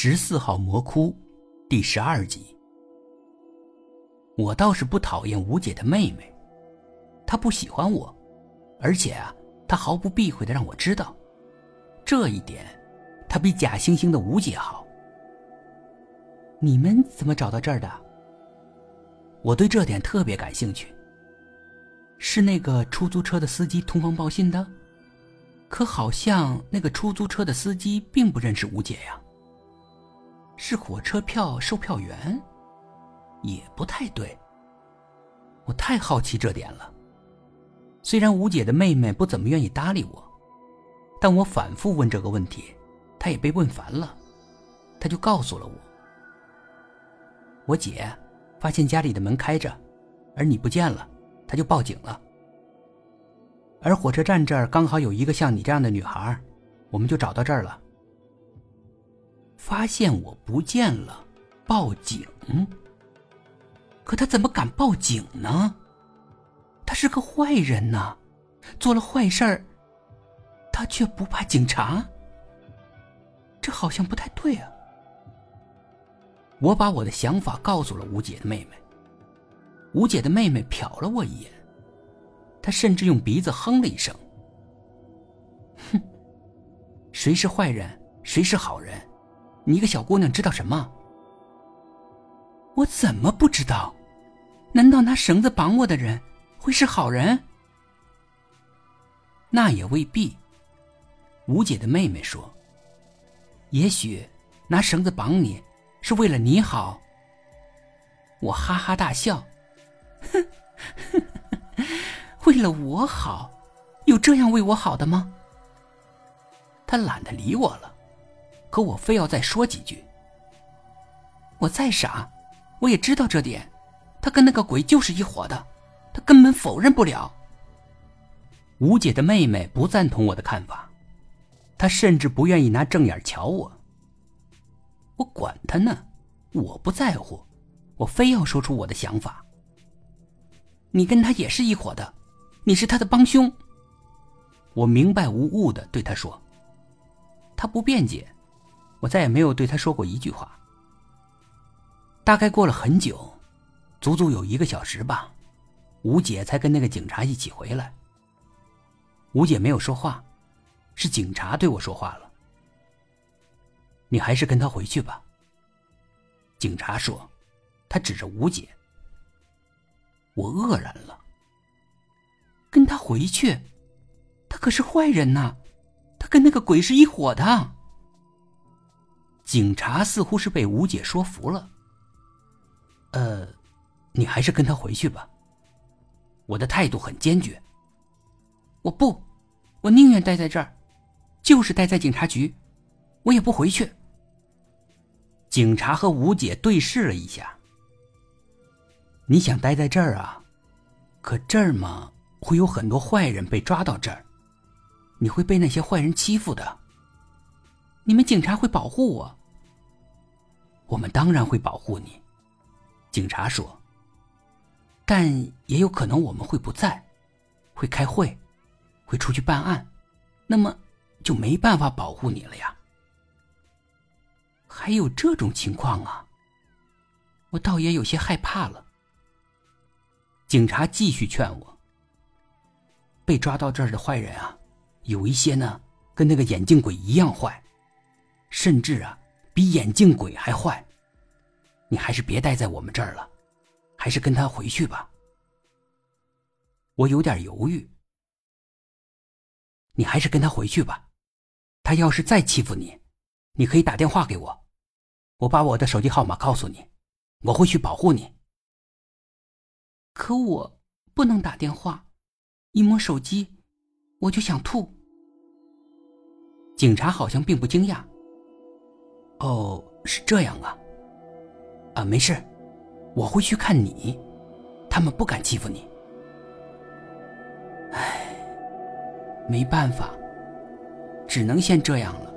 十四号魔窟，第十二集。我倒是不讨厌吴姐的妹妹，她不喜欢我，而且啊，她毫不避讳的让我知道，这一点，她比假惺惺的吴姐好。你们怎么找到这儿的？我对这点特别感兴趣。是那个出租车的司机通风报信的？可好像那个出租车的司机并不认识吴姐呀。是火车票售票员，也不太对。我太好奇这点了。虽然吴姐的妹妹不怎么愿意搭理我，但我反复问这个问题，她也被问烦了，她就告诉了我：我姐发现家里的门开着，而你不见了，她就报警了。而火车站这儿刚好有一个像你这样的女孩，我们就找到这儿了。发现我不见了，报警。可他怎么敢报警呢？他是个坏人呐，做了坏事，他却不怕警察。这好像不太对啊。我把我的想法告诉了吴姐的妹妹。吴姐的妹妹瞟了我一眼，她甚至用鼻子哼了一声：“哼，谁是坏人，谁是好人？”你一个小姑娘知道什么？我怎么不知道？难道拿绳子绑我的人会是好人？那也未必。吴姐的妹妹说：“也许拿绳子绑你是为了你好。”我哈哈大笑：“哼，为了我好，有这样为我好的吗？”他懒得理我了。可我非要再说几句。我再傻，我也知道这点。他跟那个鬼就是一伙的，他根本否认不了。吴姐的妹妹不赞同我的看法，她甚至不愿意拿正眼瞧我。我管他呢，我不在乎，我非要说出我的想法。你跟他也是一伙的，你是他的帮凶。我明白无误的对他说。他不辩解。我再也没有对他说过一句话。大概过了很久，足足有一个小时吧，吴姐才跟那个警察一起回来。吴姐没有说话，是警察对我说话了。你还是跟他回去吧。警察说，他指着吴姐。我愕然了。跟他回去？他可是坏人呐，他跟那个鬼是一伙的。警察似乎是被吴姐说服了。呃，你还是跟他回去吧。我的态度很坚决。我不，我宁愿待在这儿，就是待在警察局，我也不回去。警察和吴姐对视了一下。你想待在这儿啊？可这儿嘛，会有很多坏人被抓到这儿，你会被那些坏人欺负的。你们警察会保护我。我们当然会保护你，警察说。但也有可能我们会不在，会开会，会出去办案，那么就没办法保护你了呀。还有这种情况啊？我倒也有些害怕了。警察继续劝我。被抓到这儿的坏人啊，有一些呢，跟那个眼镜鬼一样坏，甚至啊。比眼镜鬼还坏，你还是别待在我们这儿了，还是跟他回去吧。我有点犹豫。你还是跟他回去吧，他要是再欺负你，你可以打电话给我，我把我的手机号码告诉你，我会去保护你。可我不能打电话，一摸手机我就想吐。警察好像并不惊讶。哦，是这样啊。啊，没事，我会去看你，他们不敢欺负你。唉，没办法，只能先这样了。